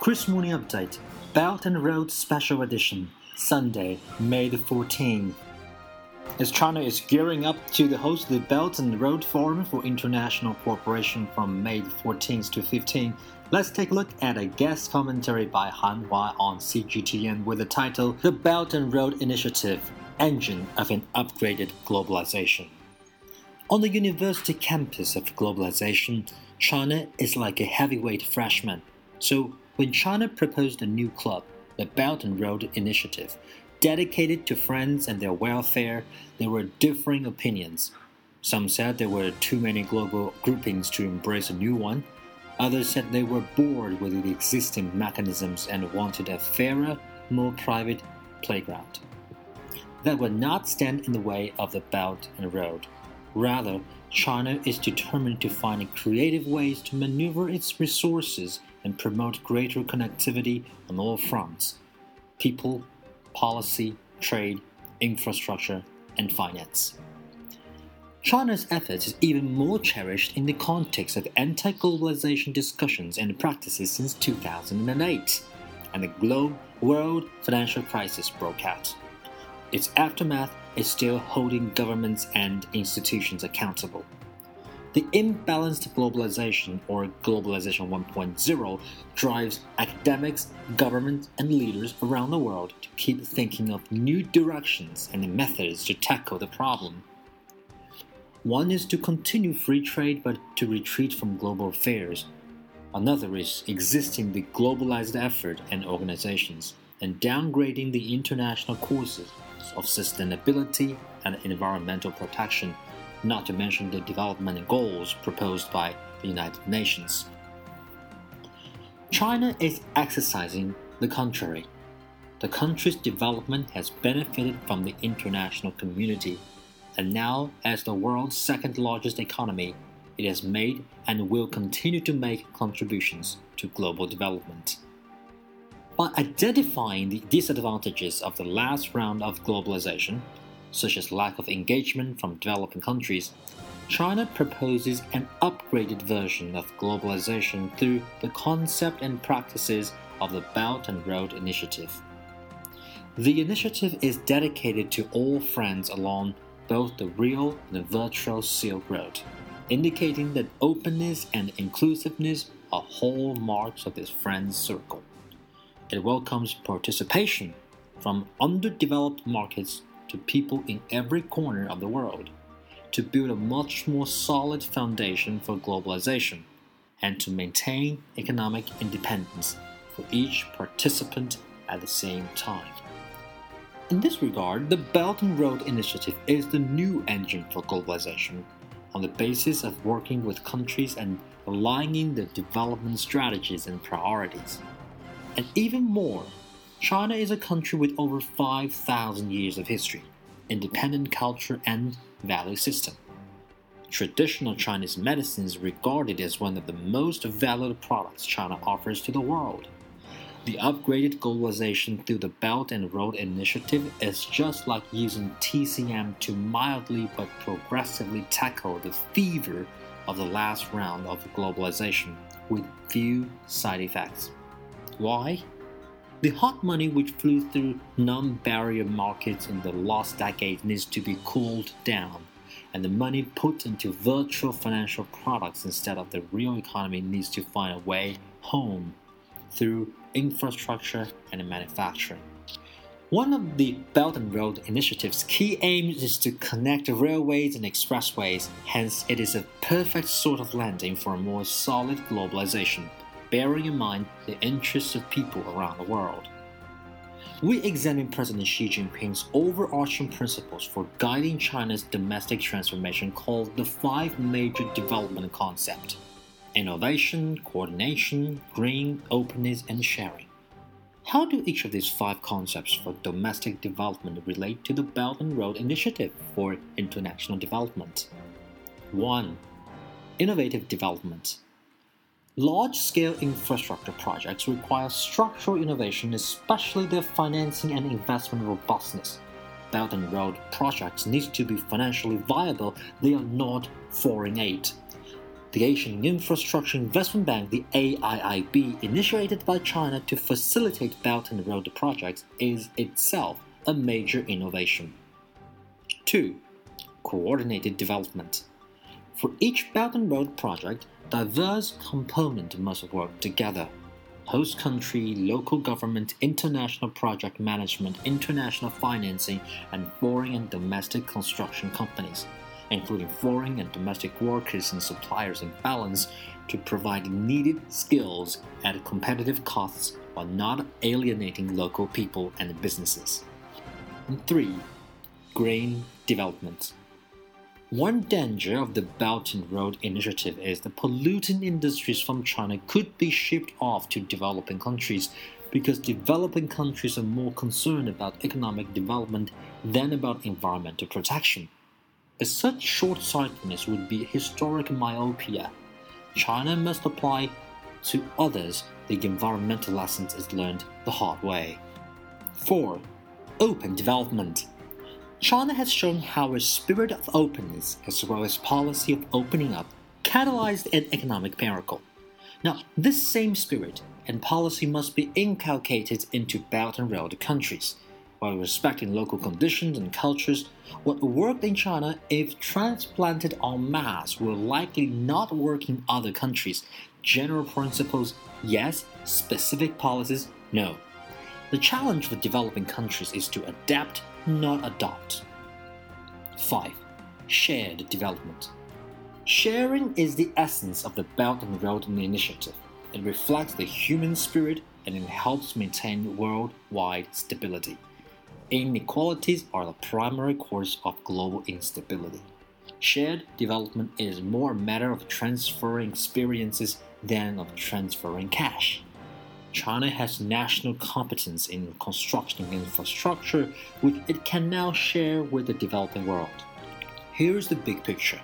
Kris Morning Update Belt and Road Special Edition, Sunday, May the 14th. As China is gearing up to the host the Belt and Road Forum for International Cooperation from May 14th to 15th, let's take a look at a guest commentary by Han Hua on CGTN with the title The Belt and Road Initiative Engine of an Upgraded Globalization. On the university campus of globalization, China is like a heavyweight freshman. So, when China proposed a new club, the Belt and Road Initiative, dedicated to friends and their welfare, there were differing opinions. Some said there were too many global groupings to embrace a new one. Others said they were bored with the existing mechanisms and wanted a fairer, more private playground that would not stand in the way of the Belt and Road. Rather, China is determined to find creative ways to maneuver its resources and promote greater connectivity on all fronts people, policy, trade, infrastructure, and finance. China's efforts is even more cherished in the context of anti globalization discussions and practices since 2008, and the globe world financial crisis broke out. Its aftermath is still holding governments and institutions accountable. The imbalanced globalization, or Globalization 1.0, drives academics, governments, and leaders around the world to keep thinking of new directions and methods to tackle the problem. One is to continue free trade but to retreat from global affairs. Another is existing the globalized effort and organizations and downgrading the international courses of sustainability and environmental protection not to mention the development goals proposed by the United Nations. China is exercising the contrary. The country's development has benefited from the international community, and now, as the world's second largest economy, it has made and will continue to make contributions to global development. By identifying the disadvantages of the last round of globalization, such as lack of engagement from developing countries, China proposes an upgraded version of globalization through the concept and practices of the Belt and Road Initiative. The initiative is dedicated to all friends along both the real and the virtual Silk Road, indicating that openness and inclusiveness are hallmarks of this friends circle. It welcomes participation from underdeveloped markets to people in every corner of the world to build a much more solid foundation for globalization and to maintain economic independence for each participant at the same time. In this regard, the Belt and Road Initiative is the new engine for globalization on the basis of working with countries and aligning their development strategies and priorities. And even more, China is a country with over 5,000 years of history, independent culture, and value system. Traditional Chinese medicine is regarded as one of the most valued products China offers to the world. The upgraded globalization through the Belt and Road Initiative is just like using TCM to mildly but progressively tackle the fever of the last round of globalization with few side effects. Why? The hot money which flew through non barrier markets in the last decade needs to be cooled down, and the money put into virtual financial products instead of the real economy needs to find a way home through infrastructure and manufacturing. One of the Belt and Road Initiative's key aims is to connect railways and expressways, hence, it is a perfect sort of landing for a more solid globalization bearing in mind the interests of people around the world. We examine President Xi Jinping's overarching principles for guiding China's domestic transformation called the five major development concepts innovation, coordination, green, openness, and sharing. How do each of these five concepts for domestic development relate to the Belt and Road Initiative for international development? 1. Innovative development. Large scale infrastructure projects require structural innovation, especially their financing and investment robustness. Belt and Road projects need to be financially viable, they are not foreign aid. The Asian Infrastructure Investment Bank, the AIIB, initiated by China to facilitate Belt and Road projects, is itself a major innovation. 2. Coordinated development. For each Belt and Road project, diverse components must work together. Host country, local government, international project management, international financing, and foreign and domestic construction companies including foreign and domestic workers and suppliers in balance to provide needed skills at competitive costs while not alienating local people and businesses. And 3. Green development. One danger of the Belt and Road Initiative is that polluting industries from China could be shipped off to developing countries because developing countries are more concerned about economic development than about environmental protection. Such short sightedness would be historic myopia. China must apply to others the environmental lessons it learned the hard way. 4. Open development. China has shown how a spirit of openness, as well as policy of opening up, catalyzed an economic miracle. Now, this same spirit and policy must be inculcated into Belt and Road countries while respecting local conditions and cultures, what worked in China, if transplanted en masse, will likely not work in other countries. General principles, yes. Specific policies, no. The challenge for developing countries is to adapt, not adopt. 5. Shared development. Sharing is the essence of the Belt and Road Initiative. It reflects the human spirit and it helps maintain worldwide stability. Inequalities are the primary cause of global instability. Shared development is more a matter of transferring experiences than of transferring cash. China has national competence in constructing infrastructure which it can now share with the developing world. Here's the big picture.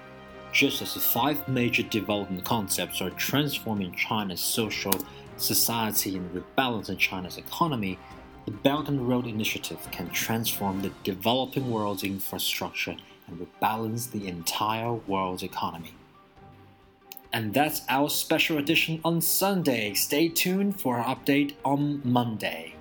Just as the five major development concepts are transforming China's social society and rebalancing China's economy, the Belt and Road Initiative can transform the developing world's infrastructure and rebalance the entire world's economy. And that's our special edition on Sunday. Stay tuned for our update on Monday.